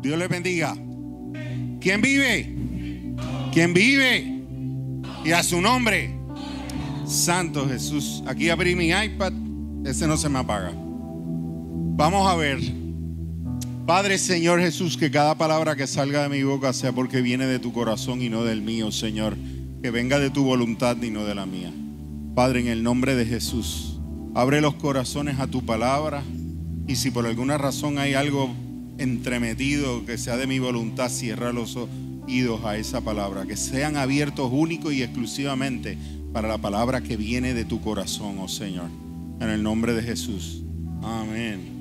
Dios les bendiga. ¿Quién vive? ¿Quién vive? Y a su nombre. Santo Jesús. Aquí abrí mi iPad. Ese no se me apaga. Vamos a ver. Padre Señor Jesús, que cada palabra que salga de mi boca sea porque viene de tu corazón y no del mío, Señor. Que venga de tu voluntad y no de la mía. Padre, en el nombre de Jesús, abre los corazones a tu palabra. Y si por alguna razón hay algo entremetido que sea de mi voluntad, cierra los oídos a esa palabra. Que sean abiertos único y exclusivamente para la palabra que viene de tu corazón, oh Señor. En el nombre de Jesús. Amén.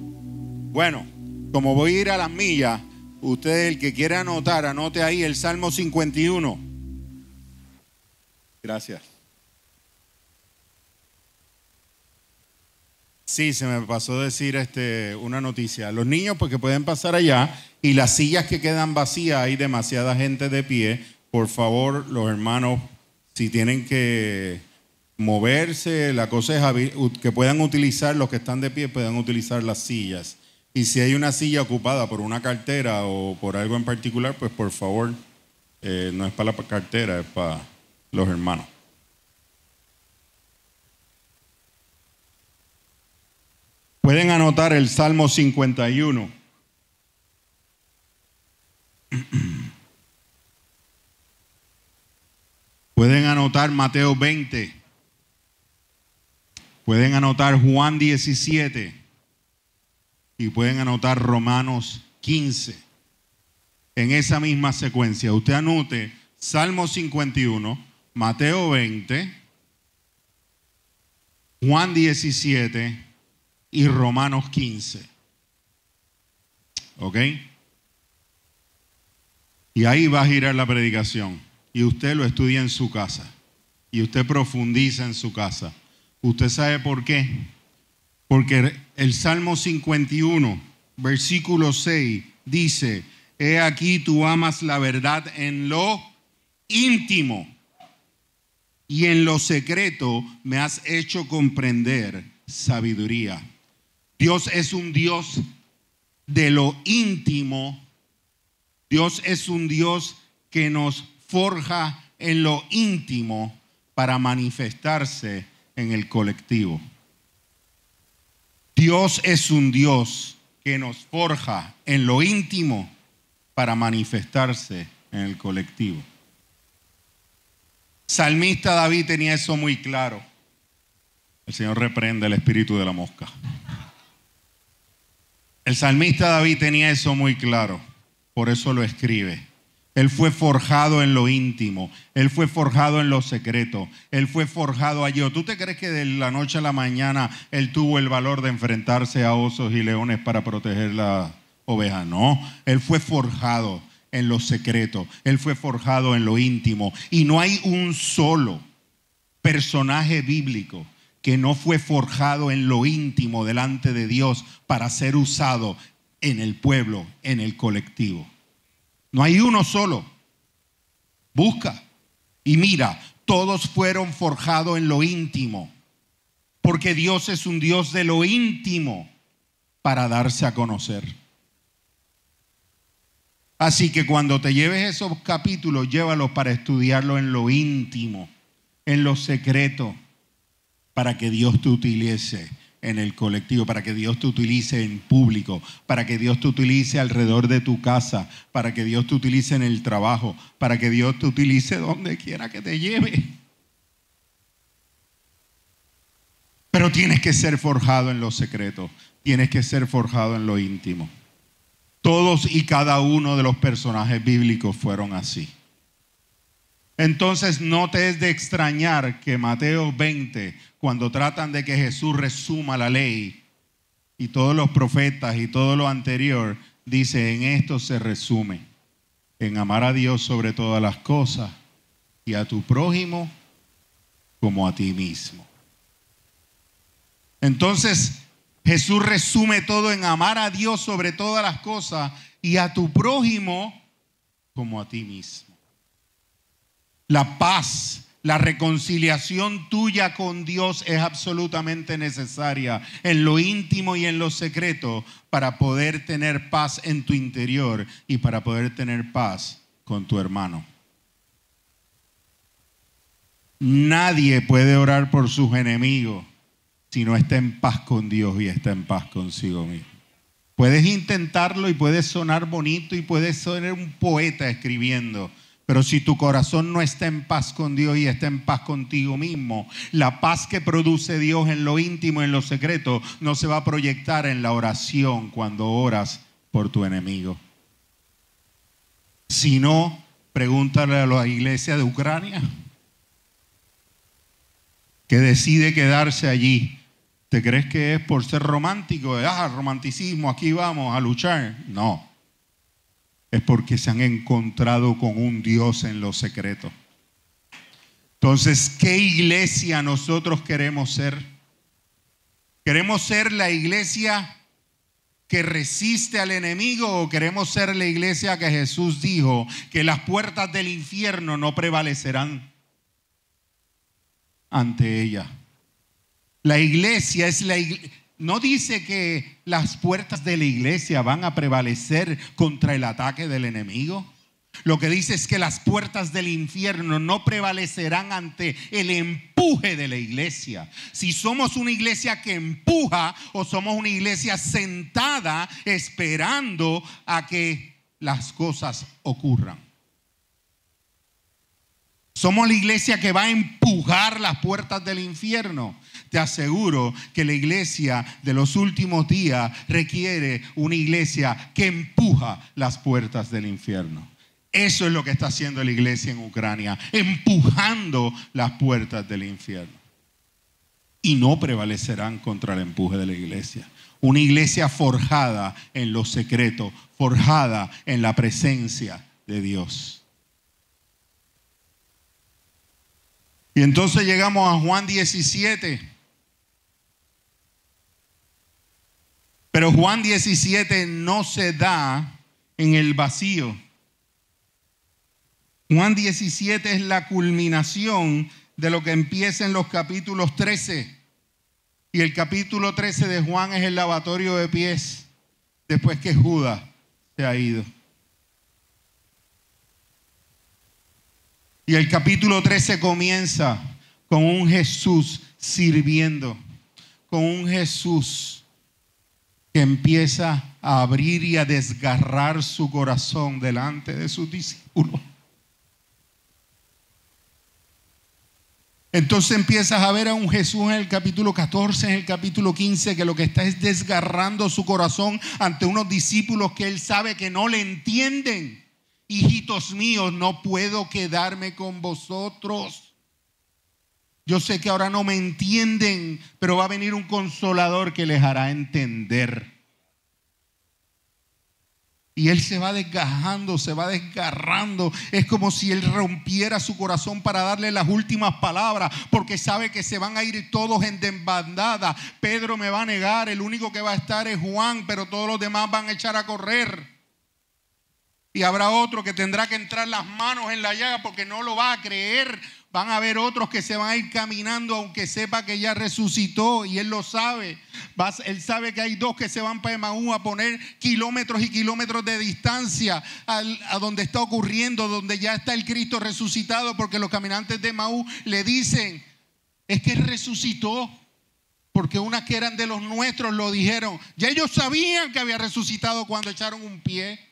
Bueno, como voy a ir a las millas, usted el que quiera anotar, anote ahí el Salmo 51. Gracias. Sí, se me pasó decir este, una noticia. Los niños, porque pueden pasar allá, y las sillas que quedan vacías, hay demasiada gente de pie. Por favor, los hermanos, si tienen que moverse, la cosa es que puedan utilizar, los que están de pie, puedan utilizar las sillas. Y si hay una silla ocupada por una cartera o por algo en particular, pues por favor, eh, no es para la cartera, es para los hermanos. Pueden anotar el Salmo 51. Pueden anotar Mateo 20. Pueden anotar Juan 17. Y pueden anotar Romanos 15. En esa misma secuencia. Usted anote Salmo 51, Mateo 20, Juan 17 y Romanos 15. ¿Ok? Y ahí va a girar la predicación. Y usted lo estudia en su casa. Y usted profundiza en su casa. ¿Usted sabe por qué? Porque el Salmo 51, versículo 6, dice, he aquí tú amas la verdad en lo íntimo y en lo secreto me has hecho comprender sabiduría. Dios es un Dios de lo íntimo. Dios es un Dios que nos forja en lo íntimo para manifestarse en el colectivo. Dios es un Dios que nos forja en lo íntimo para manifestarse en el colectivo. Salmista David tenía eso muy claro. El Señor reprende el espíritu de la mosca. El salmista David tenía eso muy claro, por eso lo escribe. Él fue forjado en lo íntimo, él fue forjado en lo secreto, él fue forjado allí. ¿Tú te crees que de la noche a la mañana él tuvo el valor de enfrentarse a osos y leones para proteger la oveja? No, él fue forjado en lo secreto, él fue forjado en lo íntimo. Y no hay un solo personaje bíblico que no fue forjado en lo íntimo delante de Dios para ser usado en el pueblo, en el colectivo. No hay uno solo. Busca y mira, todos fueron forjados en lo íntimo, porque Dios es un Dios de lo íntimo para darse a conocer. Así que cuando te lleves esos capítulos, llévalos para estudiarlo en lo íntimo, en lo secreto para que Dios te utilice en el colectivo, para que Dios te utilice en público, para que Dios te utilice alrededor de tu casa, para que Dios te utilice en el trabajo, para que Dios te utilice donde quiera que te lleve. Pero tienes que ser forjado en lo secreto, tienes que ser forjado en lo íntimo. Todos y cada uno de los personajes bíblicos fueron así. Entonces no te es de extrañar que Mateo 20, cuando tratan de que Jesús resuma la ley y todos los profetas y todo lo anterior, dice, en esto se resume, en amar a Dios sobre todas las cosas y a tu prójimo como a ti mismo. Entonces Jesús resume todo en amar a Dios sobre todas las cosas y a tu prójimo como a ti mismo. La paz, La reconciliación tuya con Dios es absolutamente necesaria en lo íntimo y en lo secreto para poder tener paz en tu interior y para poder tener paz con tu hermano. Nadie puede orar por sus enemigos si no está en paz con Dios y está en paz consigo mismo. Puedes intentarlo y puedes sonar bonito y puedes ser un poeta escribiendo, pero si tu corazón no está en paz con Dios y está en paz contigo mismo, la paz que produce Dios en lo íntimo, en lo secreto, no se va a proyectar en la oración cuando oras por tu enemigo. Si no, pregúntale a la iglesia de Ucrania que decide quedarse allí. ¿Te crees que es por ser romántico? Ah, romanticismo, aquí vamos a luchar. No. Es porque se han encontrado con un Dios en lo secreto. Entonces, ¿qué iglesia nosotros queremos ser? ¿Queremos ser la iglesia que resiste al enemigo o queremos ser la iglesia que Jesús dijo que las puertas del infierno no prevalecerán? ante ella. La iglesia es la No dice que las puertas de la iglesia van a prevalecer contra el ataque del enemigo. Lo que dice es que las puertas del infierno no prevalecerán ante el empuje de la iglesia. Si somos una iglesia que empuja o somos una iglesia sentada esperando a que las cosas ocurran. Somos la iglesia que va a empujar las puertas del infierno. Te aseguro que la iglesia de los últimos días requiere una iglesia que empuja las puertas del infierno. Eso es lo que está haciendo la iglesia en Ucrania, empujando las puertas del infierno. Y no prevalecerán contra el empuje de la iglesia. Una iglesia forjada en lo secreto, forjada en la presencia de Dios. Y entonces llegamos a Juan 17. Pero Juan 17 no se da en el vacío. Juan 17 es la culminación de lo que empieza en los capítulos 13. Y el capítulo 13 de Juan es el lavatorio de pies después que Judas se ha ido. Y el capítulo 13 comienza con un Jesús sirviendo, con un Jesús que empieza a abrir y a desgarrar su corazón delante de sus discípulos. Entonces empiezas a ver a un Jesús en el capítulo 14, en el capítulo 15, que lo que está es desgarrando su corazón ante unos discípulos que él sabe que no le entienden hijitos míos, no puedo quedarme con vosotros. Yo sé que ahora no me entienden, pero va a venir un consolador que les hará entender. Y él se va desgajando, se va desgarrando. Es como si él rompiera su corazón para darle las últimas palabras, porque sabe que se van a ir todos en desbandada. Pedro me va a negar, el único que va a estar es Juan, pero todos los demás van a echar a correr. Y habrá otro que tendrá que entrar las manos en la llaga porque no lo va a creer. Van a haber otros que se van a ir caminando aunque sepa que ya resucitó y él lo sabe. él sabe que hay dos que se van para Emaú a poner kilómetros y kilómetros de distancia a donde está ocurriendo, donde ya está el Cristo resucitado, porque los caminantes de Emaú le dicen, es que resucitó. Porque unas que eran de los nuestros lo dijeron. Ya ellos sabían que había resucitado cuando echaron un pie.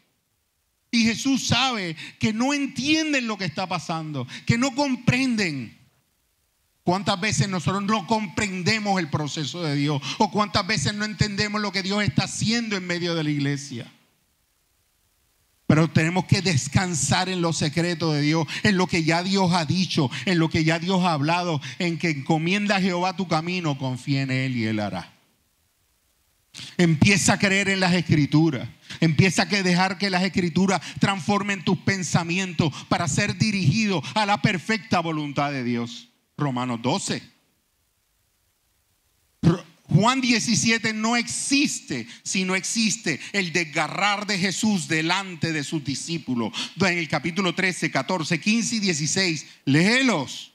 Y Jesús sabe que no entienden lo que está pasando, que no comprenden. ¿Cuántas veces nosotros no comprendemos el proceso de Dios? ¿O cuántas veces no entendemos lo que Dios está haciendo en medio de la iglesia? Pero tenemos que descansar en lo secreto de Dios, en lo que ya Dios ha dicho, en lo que ya Dios ha hablado, en que encomienda a Jehová tu camino, confía en Él y Él hará. Empieza a creer en las escrituras. Empieza a dejar que las escrituras transformen tus pensamientos para ser dirigido a la perfecta voluntad de Dios. Romanos 12. Juan 17 no existe si no existe el desgarrar de Jesús delante de sus discípulos. En el capítulo 13, 14, 15 y 16, léelos.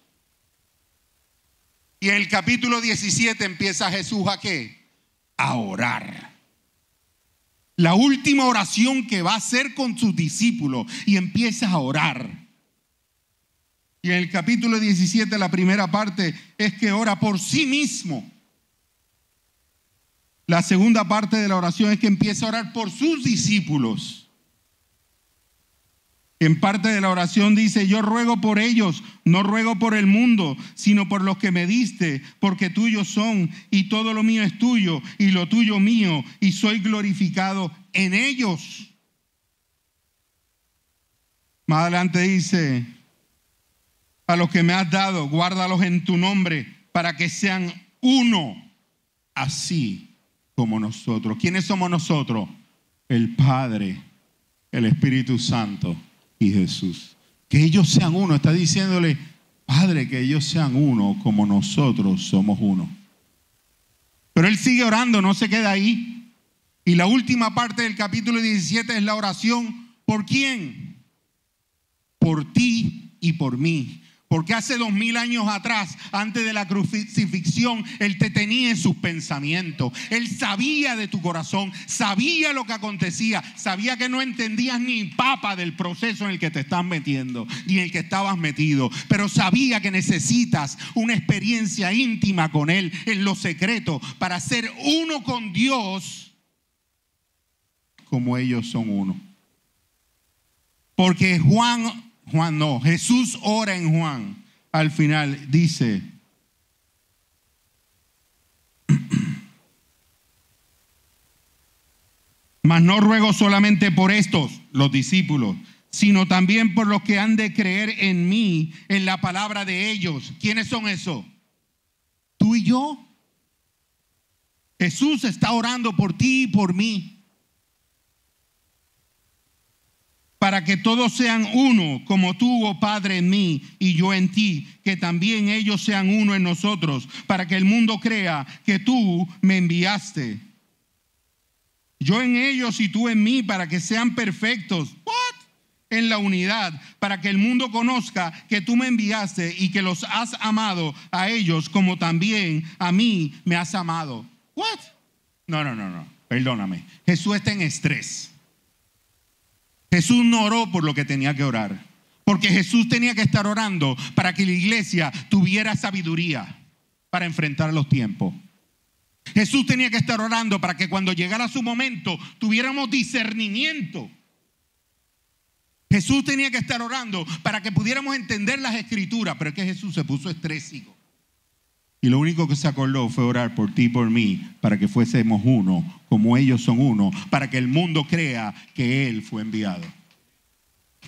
Y en el capítulo 17 empieza Jesús a qué? A orar. La última oración que va a hacer con sus discípulos y empieza a orar. Y en el capítulo 17, la primera parte es que ora por sí mismo. La segunda parte de la oración es que empieza a orar por sus discípulos. En parte de la oración dice, yo ruego por ellos, no ruego por el mundo, sino por los que me diste, porque tuyos son, y todo lo mío es tuyo, y lo tuyo mío, y soy glorificado en ellos. Más adelante dice, a los que me has dado, guárdalos en tu nombre, para que sean uno, así como nosotros. ¿Quiénes somos nosotros? El Padre, el Espíritu Santo y Jesús. Que ellos sean uno. Está diciéndole, Padre, que ellos sean uno como nosotros somos uno. Pero él sigue orando, no se queda ahí. Y la última parte del capítulo 17 es la oración. ¿Por quién? Por ti y por mí. Porque hace dos mil años atrás, antes de la crucifixión, Él te tenía en sus pensamientos. Él sabía de tu corazón, sabía lo que acontecía, sabía que no entendías ni papa del proceso en el que te estás metiendo, ni en el que estabas metido. Pero sabía que necesitas una experiencia íntima con Él en lo secreto para ser uno con Dios como ellos son uno. Porque Juan Juan no, Jesús ora en Juan. Al final dice, mas no ruego solamente por estos, los discípulos, sino también por los que han de creer en mí, en la palabra de ellos. ¿Quiénes son esos? Tú y yo. Jesús está orando por ti y por mí. Para que todos sean uno, como tú, oh Padre, en mí y yo en ti, que también ellos sean uno en nosotros, para que el mundo crea que tú me enviaste. Yo en ellos y tú en mí, para que sean perfectos. ¿What? En la unidad, para que el mundo conozca que tú me enviaste y que los has amado a ellos como también a mí me has amado. ¿What? No, no, no, no. Perdóname. Jesús está en estrés. Jesús no oró por lo que tenía que orar. Porque Jesús tenía que estar orando para que la iglesia tuviera sabiduría para enfrentar los tiempos. Jesús tenía que estar orando para que cuando llegara su momento tuviéramos discernimiento. Jesús tenía que estar orando para que pudiéramos entender las escrituras, pero es que Jesús se puso estrésico. Y lo único que se acordó fue orar por ti y por mí, para que fuésemos uno, como ellos son uno, para que el mundo crea que Él fue enviado.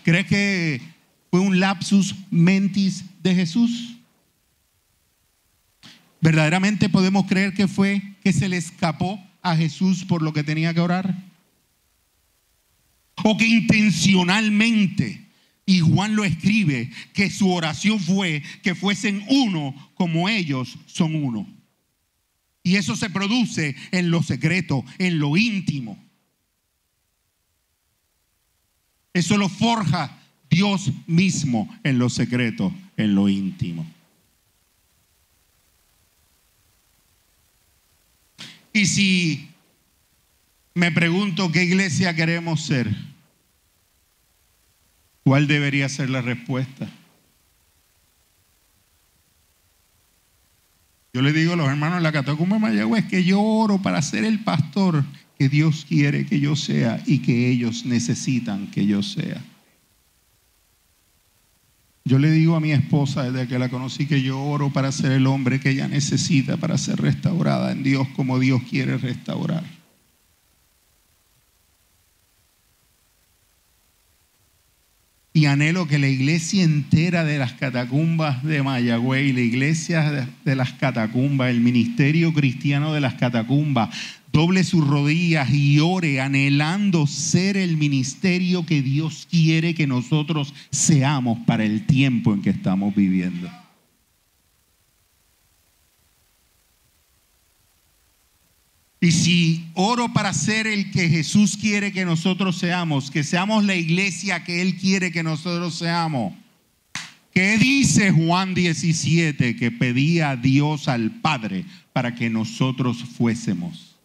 ¿Crees que fue un lapsus mentis de Jesús? ¿Verdaderamente podemos creer que fue que se le escapó a Jesús por lo que tenía que orar? ¿O que intencionalmente y Juan lo escribe, que su oración fue que fuesen uno como ellos son uno. Y eso se produce en lo secreto, en lo íntimo. Eso lo forja Dios mismo en lo secreto, en lo íntimo. Y si me pregunto qué iglesia queremos ser, ¿Cuál debería ser la respuesta? Yo le digo a los hermanos de la Catacumba Mayagüez que yo oro para ser el pastor que Dios quiere que yo sea y que ellos necesitan que yo sea. Yo le digo a mi esposa desde que la conocí que yo oro para ser el hombre que ella necesita para ser restaurada en Dios como Dios quiere restaurar. Y anhelo que la iglesia entera de las catacumbas de Mayagüey, la iglesia de las catacumbas, el ministerio cristiano de las catacumbas, doble sus rodillas y ore anhelando ser el ministerio que Dios quiere que nosotros seamos para el tiempo en que estamos viviendo. Y si oro para ser el que Jesús quiere que nosotros seamos, que seamos la iglesia que Él quiere que nosotros seamos, ¿Qué dice Juan 17 que pedía a Dios al Padre para que nosotros fuésemos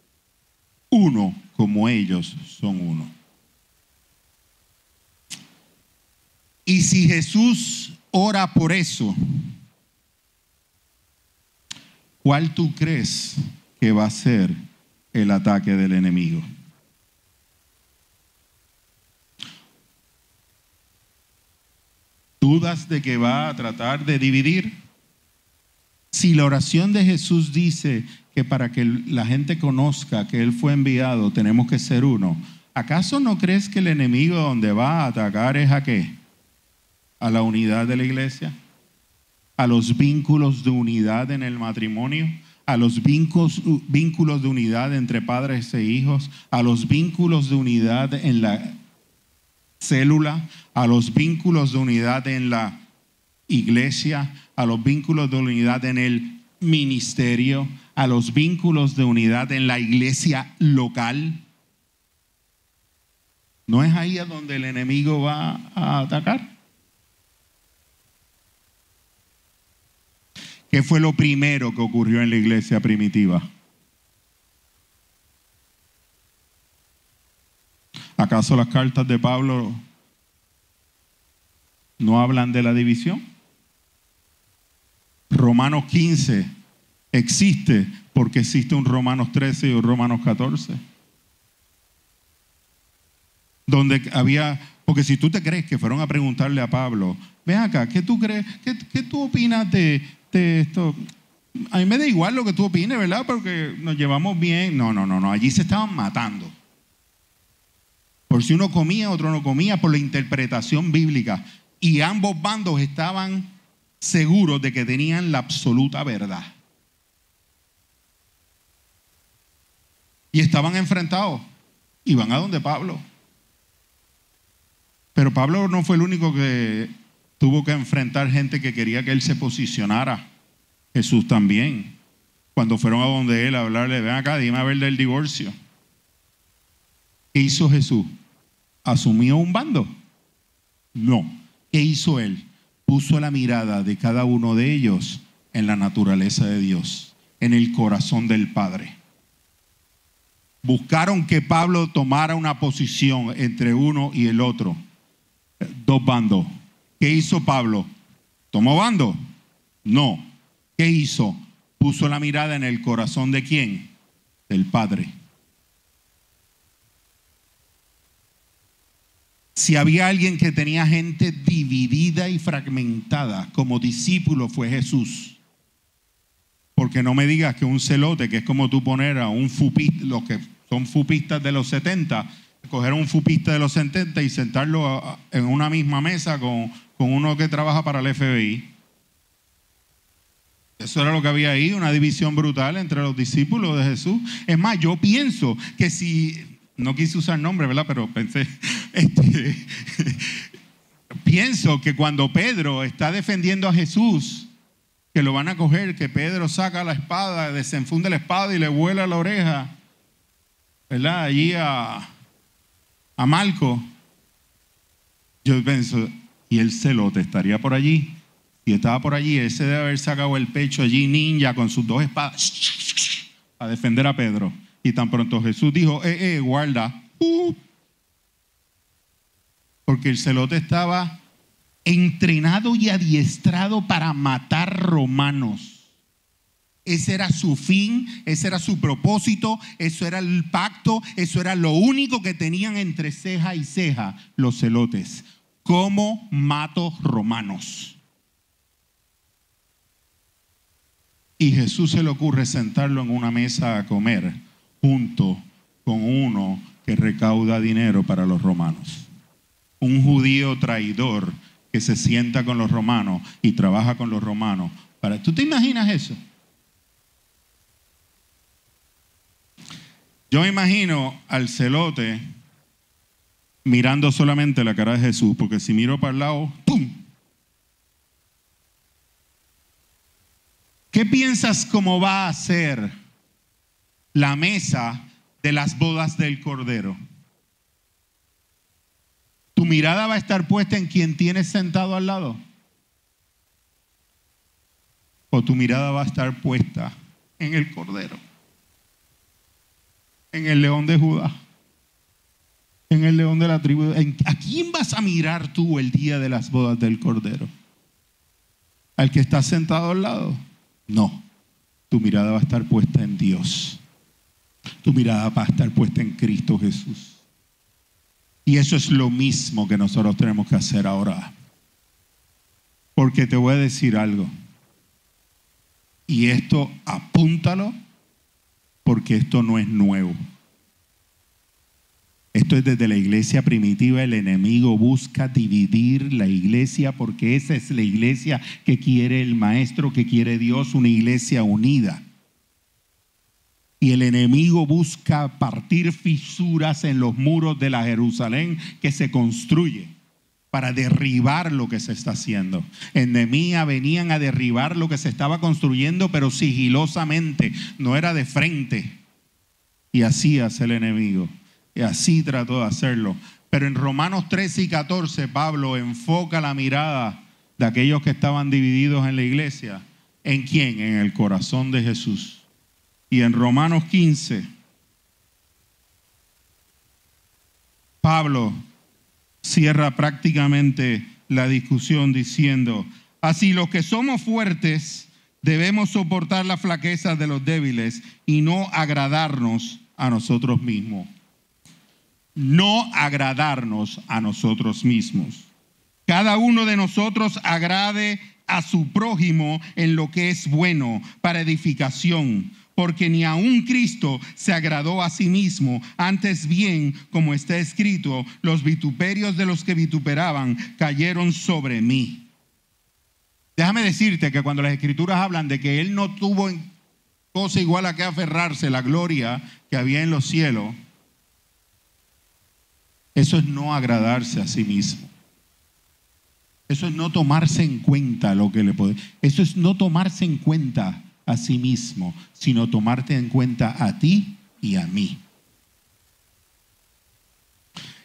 uno como ellos son uno? Y si Jesús ora por eso, ¿cuál tú crees que va a ser el ataque del enemigo? ¿Dudas de que va a tratar de dividir? Si la oración de Jesús dice que para que la gente conozca que Él fue enviado tenemos que ser uno, ¿acaso no crees que el enemigo donde va a atacar es a qué? ¿A la unidad de la iglesia? ¿A los vínculos de unidad en el matrimonio? ¿A los vínculos, vínculos de unidad entre padres e hijos? ¿A los vínculos de unidad en la célula, a los vínculos de unidad en la iglesia, a los vínculos de unidad en el ministerio, a los vínculos de unidad en la iglesia local. ¿No es ahí a donde el enemigo va a atacar? ¿Qué fue lo primero que ocurrió en la iglesia primitiva? ¿Acaso las cartas de Pablo no hablan de la división? Romanos 15 existe porque existe un Romanos 13 y un Romanos 14. Donde había, porque si tú te crees que fueron a preguntarle a Pablo, ven acá, ¿qué tú crees? ¿Qué, tú opinas de, de esto? A mí me da igual lo que tú opines, ¿verdad? Porque nos llevamos bien. No, no, no, no. Allí se estaban matando. Por si uno comía, otro no comía, por la interpretación bíblica. Y ambos bandos estaban seguros de que tenían la absoluta verdad. Y estaban enfrentados. Y van a donde Pablo. Pero Pablo no fue el único que tuvo que enfrentar gente que quería que él se posicionara. Jesús también. Cuando fueron a donde él a hablarle, ven acá, dime a ver del divorcio. ¿Qué hizo Jesús? ¿Asumió un bando? No. ¿Qué hizo él? Puso la mirada de cada uno de ellos en la naturaleza de Dios, en el corazón del Padre. Buscaron que Pablo tomara una posición entre uno y el otro. Dos bandos. ¿Qué hizo Pablo? ¿Tomó bando? No. ¿Qué hizo? Puso la mirada en el corazón de quién? Del Padre. Si había alguien que tenía gente dividida y fragmentada como discípulo fue Jesús. Porque no me digas que un celote, que es como tú poner a un fupista, los que son fupistas de los 70, coger a un fupista de los 70 y sentarlo en una misma mesa con, con uno que trabaja para el FBI. Eso era lo que había ahí, una división brutal entre los discípulos de Jesús. Es más, yo pienso que si no quise usar nombre, ¿verdad? Pero pensé, este, pienso que cuando Pedro está defendiendo a Jesús, que lo van a coger, que Pedro saca la espada, desenfunde la espada y le vuela la oreja, ¿verdad? Allí a, a Malco. Yo pienso, y el celote estaría por allí. Si estaba por allí, ese debe haber sacado el pecho allí ninja con sus dos espadas a defender a Pedro. Y tan pronto Jesús dijo, eh, eh, guarda. Uh. porque el celote estaba entrenado y adiestrado para matar romanos. Ese era su fin, ese era su propósito, eso era el pacto, eso era lo único que tenían entre ceja y ceja los celotes. ¿Cómo mato romanos? Y Jesús se le ocurre sentarlo en una mesa a comer junto con uno que recauda dinero para los romanos. Un judío traidor que se sienta con los romanos y trabaja con los romanos. Para, ¿Tú te imaginas eso? Yo me imagino al celote mirando solamente la cara de Jesús, porque si miro para el lado, ¡pum! ¿Qué piensas cómo va a ser la mesa de las bodas del Cordero. Tu mirada va a estar puesta en quien tienes sentado al lado. o tu mirada va a estar puesta en el Cordero, en el león de Judá, en el león de la tribu. ¿A quién vas a mirar tú el día de las bodas del Cordero? ¿Al que está sentado al lado? No, tu mirada va a estar puesta en Dios. Tu mirada va a estar puesta en Cristo Jesús. Y eso es lo mismo que nosotros tenemos que hacer ahora. Porque te voy a decir algo. Y esto apúntalo porque esto no es nuevo. Esto es desde la iglesia primitiva. El enemigo busca dividir la iglesia porque esa es la iglesia que quiere el maestro, que quiere Dios, una iglesia unida. Y el enemigo busca partir fisuras en los muros de la Jerusalén que se construye para derribar lo que se está haciendo. En Nemía venían a derribar lo que se estaba construyendo, pero sigilosamente, no era de frente. Y así hace el enemigo. Y así trató de hacerlo. Pero en Romanos 13 y 14, Pablo enfoca la mirada de aquellos que estaban divididos en la iglesia. ¿En quién? En el corazón de Jesús. Y en Romanos 15, Pablo cierra prácticamente la discusión diciendo, así los que somos fuertes debemos soportar la flaqueza de los débiles y no agradarnos a nosotros mismos. No agradarnos a nosotros mismos. Cada uno de nosotros agrade a su prójimo en lo que es bueno para edificación porque ni aun Cristo se agradó a sí mismo, antes bien, como está escrito, los vituperios de los que vituperaban cayeron sobre mí. Déjame decirte que cuando las escrituras hablan de que Él no tuvo cosa igual a que aferrarse la gloria que había en los cielos, eso es no agradarse a sí mismo. Eso es no tomarse en cuenta lo que le puede. Eso es no tomarse en cuenta a sí mismo, sino tomarte en cuenta a ti y a mí.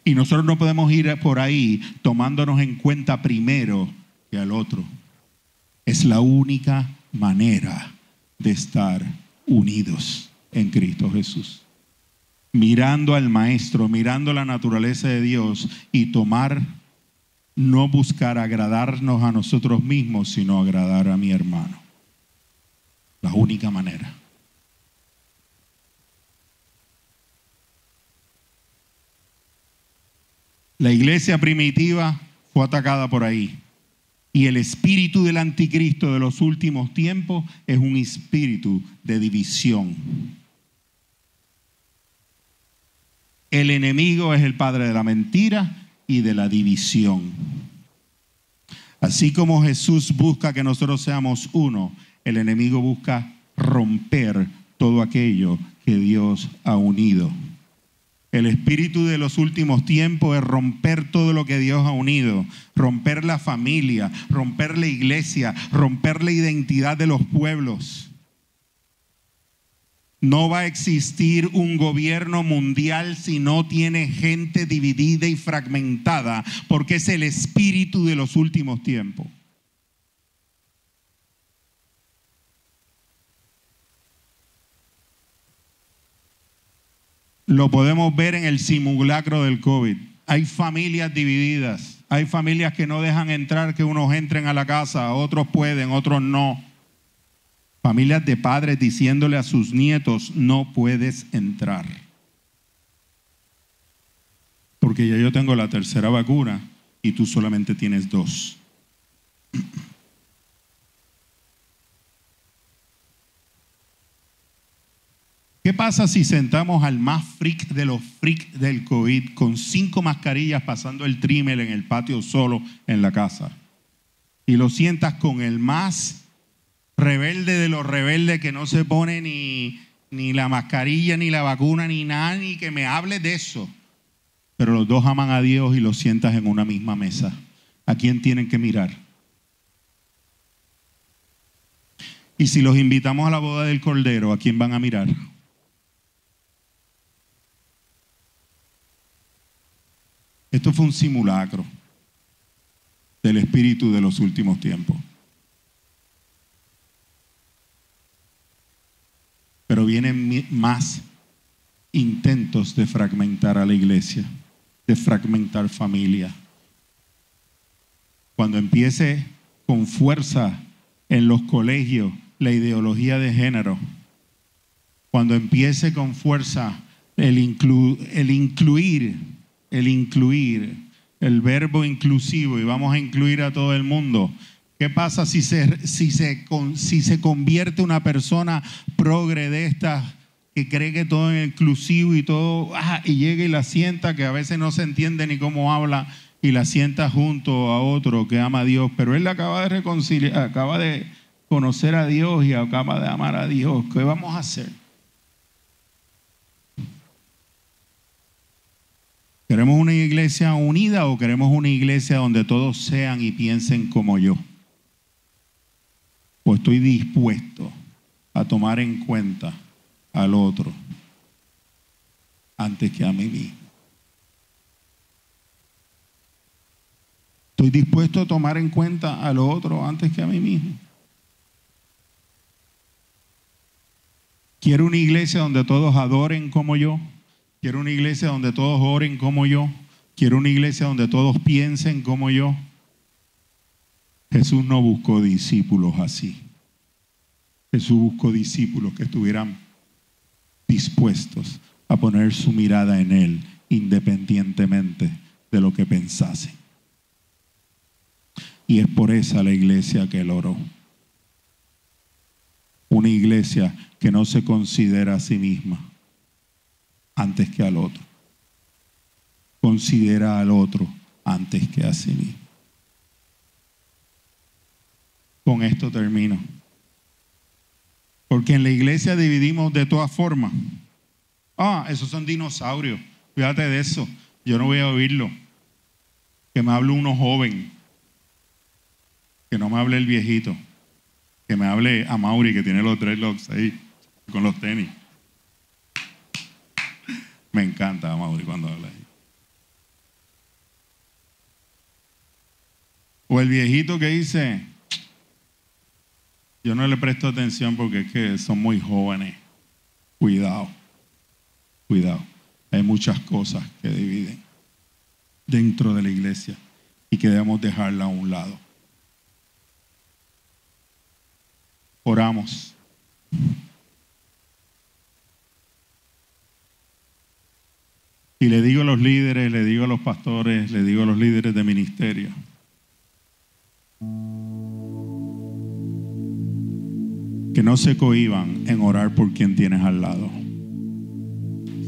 Y nosotros no podemos ir por ahí tomándonos en cuenta primero que al otro. Es la única manera de estar unidos en Cristo Jesús. Mirando al Maestro, mirando la naturaleza de Dios y tomar, no buscar agradarnos a nosotros mismos, sino agradar a mi hermano. La única manera. La iglesia primitiva fue atacada por ahí. Y el espíritu del anticristo de los últimos tiempos es un espíritu de división. El enemigo es el padre de la mentira y de la división. Así como Jesús busca que nosotros seamos uno, el enemigo busca romper todo aquello que Dios ha unido. El espíritu de los últimos tiempos es romper todo lo que Dios ha unido, romper la familia, romper la iglesia, romper la identidad de los pueblos. No va a existir un gobierno mundial si no tiene gente dividida y fragmentada, porque es el espíritu de los últimos tiempos. Lo podemos ver en el simulacro del COVID. Hay familias divididas. Hay familias que no dejan entrar que unos entren a la casa, otros pueden, otros no. Familias de padres diciéndole a sus nietos, no puedes entrar. Porque ya yo tengo la tercera vacuna y tú solamente tienes dos. ¿Qué pasa si sentamos al más freak de los freaks del COVID con cinco mascarillas pasando el trimmer en el patio solo en la casa? Y lo sientas con el más rebelde de los rebeldes que no se pone ni, ni la mascarilla, ni la vacuna, ni nada, ni que me hable de eso. Pero los dos aman a Dios y los sientas en una misma mesa. ¿A quién tienen que mirar? Y si los invitamos a la boda del Cordero, ¿a quién van a mirar? Esto fue un simulacro del espíritu de los últimos tiempos. Hay más intentos de fragmentar a la iglesia, de fragmentar familia. Cuando empiece con fuerza en los colegios la ideología de género, cuando empiece con fuerza el, el incluir, el incluir, el verbo inclusivo y vamos a incluir a todo el mundo, ¿Qué pasa si se, si se, si se convierte una persona progre de estas que cree que todo es inclusivo y todo, ah, y llega y la sienta, que a veces no se entiende ni cómo habla, y la sienta junto a otro que ama a Dios, pero él acaba de reconciliar, acaba de conocer a Dios y acaba de amar a Dios. ¿Qué vamos a hacer? ¿Queremos una iglesia unida o queremos una iglesia donde todos sean y piensen como yo? O estoy dispuesto a tomar en cuenta al otro antes que a mí mismo. Estoy dispuesto a tomar en cuenta al otro antes que a mí mismo. Quiero una iglesia donde todos adoren como yo. Quiero una iglesia donde todos oren como yo. Quiero una iglesia donde todos piensen como yo. Jesús no buscó discípulos así. Jesús buscó discípulos que estuvieran dispuestos a poner su mirada en Él independientemente de lo que pensasen. Y es por esa la iglesia que Él oró. Una iglesia que no se considera a sí misma antes que al otro. Considera al otro antes que a sí mismo. Con esto termino. Porque en la iglesia dividimos de todas formas. Ah, esos son dinosaurios. Fíjate de eso. Yo no voy a oírlo. Que me hable uno joven. Que no me hable el viejito. Que me hable a Mauri que tiene los dreadlocks ahí con los tenis. Me encanta a Mauri cuando habla ahí. O el viejito que dice, yo no le presto atención porque es que son muy jóvenes. Cuidado, cuidado. Hay muchas cosas que dividen dentro de la iglesia y que debemos dejarla a un lado. Oramos. Y le digo a los líderes, le digo a los pastores, le digo a los líderes de ministerio. Que no se cohiban en orar por quien tienes al lado.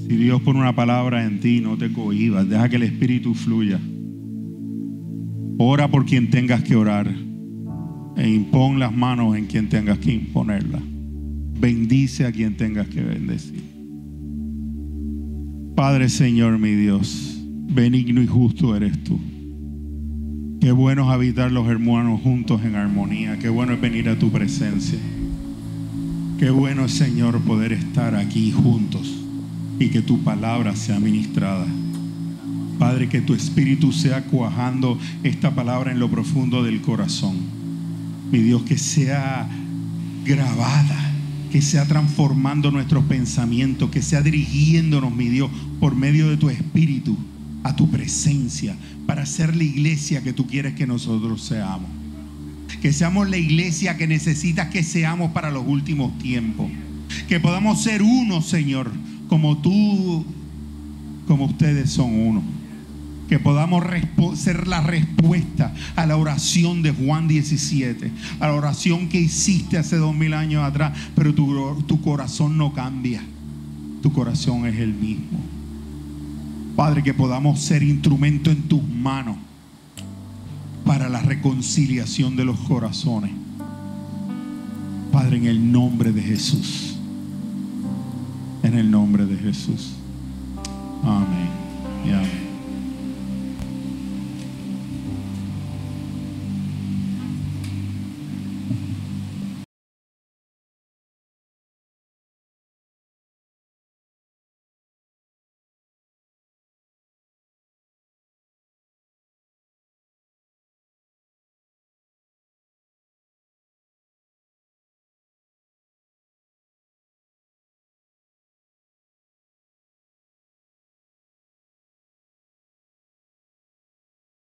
Si Dios pone una palabra en ti, no te cohibas, deja que el Espíritu fluya. Ora por quien tengas que orar e impon las manos en quien tengas que imponerlas. Bendice a quien tengas que bendecir. Padre Señor, mi Dios, benigno y justo eres tú. Qué bueno es habitar los hermanos juntos en armonía. Qué bueno es venir a tu presencia. Qué bueno Señor, poder estar aquí juntos y que tu palabra sea ministrada. Padre, que tu espíritu sea cuajando esta palabra en lo profundo del corazón. Mi Dios, que sea grabada, que sea transformando nuestros pensamientos, que sea dirigiéndonos, mi Dios, por medio de tu espíritu a tu presencia para ser la iglesia que tú quieres que nosotros seamos que seamos la iglesia que necesitas que seamos para los últimos tiempos. Que podamos ser uno, Señor, como tú, como ustedes son uno. Que podamos ser la respuesta a la oración de Juan 17, a la oración que hiciste hace dos mil años atrás, pero tu, tu corazón no cambia. Tu corazón es el mismo. Padre, que podamos ser instrumento en tus manos para la reconciliación de los corazones. Padre, en el nombre de Jesús. En el nombre de Jesús. Amén. Y amén.